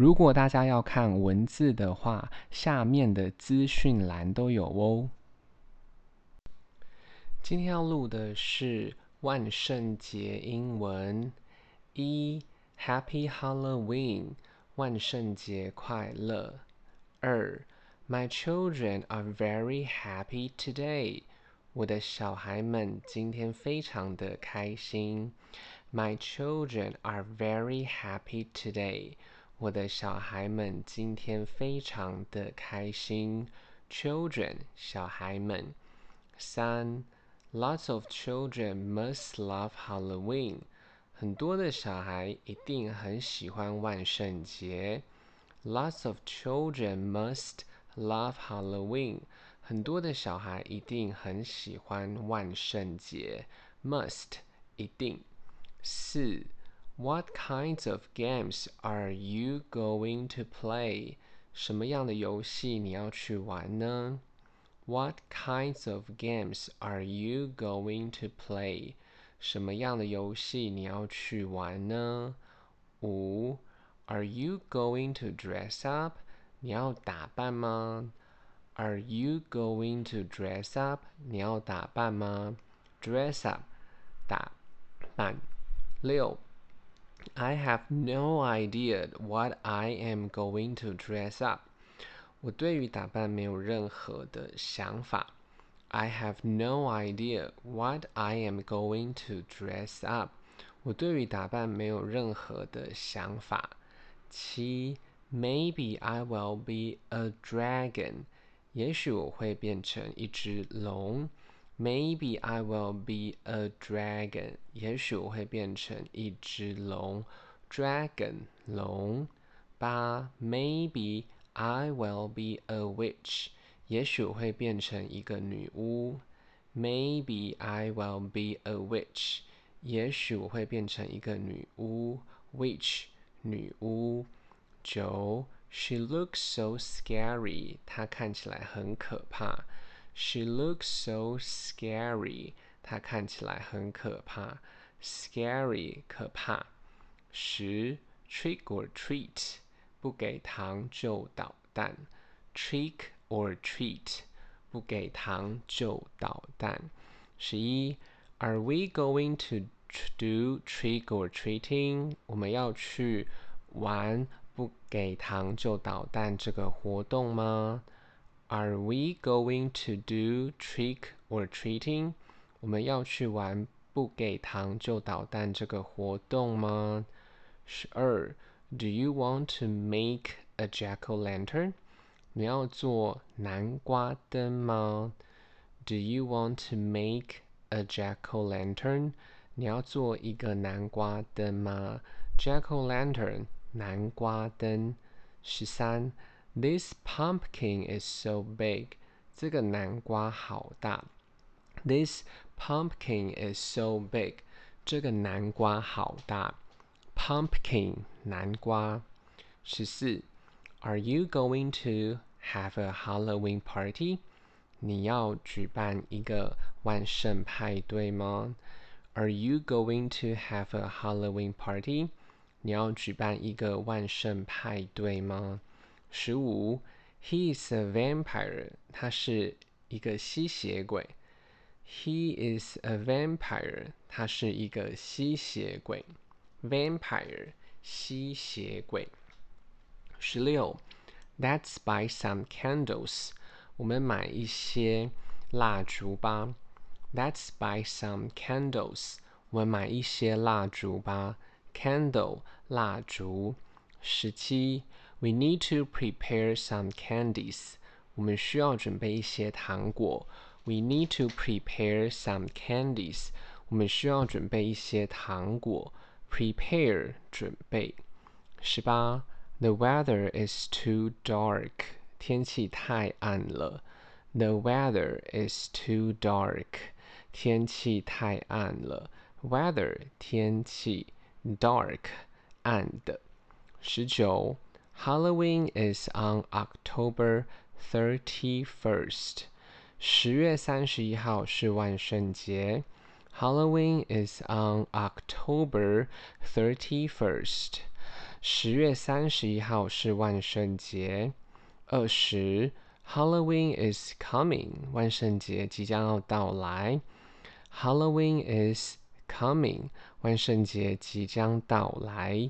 如果大家要看文字的话，下面的资讯栏都有哦。今天要录的是万圣节英文，一 Happy Halloween，万圣节快乐。二 My children are very happy today，我的小孩们今天非常的开心。My children are very happy today。我的小孩们今天非常的开心。Children，小孩们。三，Lots of children must love Halloween。很多的小孩一定很喜欢万圣节。Lots of children must love Halloween。很多的小孩一定很喜欢万圣节。Must，一定。四。What kinds of games are you going to play？什么样的游戏你要去玩呢？What kinds of games are you going to play？什么样的游戏你要去玩呢？五，Are you going to dress up？你要打扮吗？Are you going to dress up？你要打扮吗？Dress up，打扮。六。 I have no idea what I am going to dress up。我对于打扮没有任何的想法。I have no idea what I am going to dress up。我对于打扮没有任何的想法。七，Maybe I will be a dragon。也许我会变成一只龙。 Maybe I will be a dragon。也许我会变成一只龙。Dragon 龙。八。Maybe I will be a witch。也许我会变成一个女巫。Maybe I will be a witch。也许我会变成一个女巫。Witch 女巫。九。She looks so scary。她看起来很可怕。She looks so scary. 她看起来很可怕。Scary 可怕。十 Trick or treat 不给糖就捣蛋。Trick or treat 不给糖就捣蛋。十一 Are we going to do trick or treating？我们要去玩不给糖就捣蛋这个活动吗 ？Are we going to do trick or treating？我们要去玩不给糖就捣蛋这个活动吗？十二，Do you want to make a jack-o'-lantern？你要做南瓜灯吗？Do you want to make a jack-o'-lantern？你要做一个南瓜灯吗？Jack-o'-lantern，南瓜灯。十三。 This pumpkin is so big. 这个南瓜好大。This pumpkin is so big. 这个南瓜好大。Pumpkin 南瓜。十四。Are you going to have a Halloween party? 你要举办一个万圣派对吗？Are you going to have a Halloween party? 你要举办一个万圣派对吗？ 十五，He is a vampire。他是一个吸血鬼。He is a vampire。他是一个吸血鬼。Vampire，吸血鬼。十六，Let's buy some candles。我们买一些蜡烛吧。Let's buy some candles。我们买一些蜡烛吧。Candle，蜡烛。十七。 We need to prepare some candies. 我们需要准备一些糖果。We need to prepare some candies. 我们需要准备一些糖果。Prepare 准备。十八。The weather is too dark. 天气太暗了。The weather is too dark. 天气太暗了。Weather 天气，dark 暗的。十九。 Halloween is on October thirty-first. 十月三十一号是万圣节。Halloween is on October thirty-first. 十月三十一号是万圣节。二十，Halloween is coming，万圣节即将要到来。Halloween is coming，万圣节即将到来。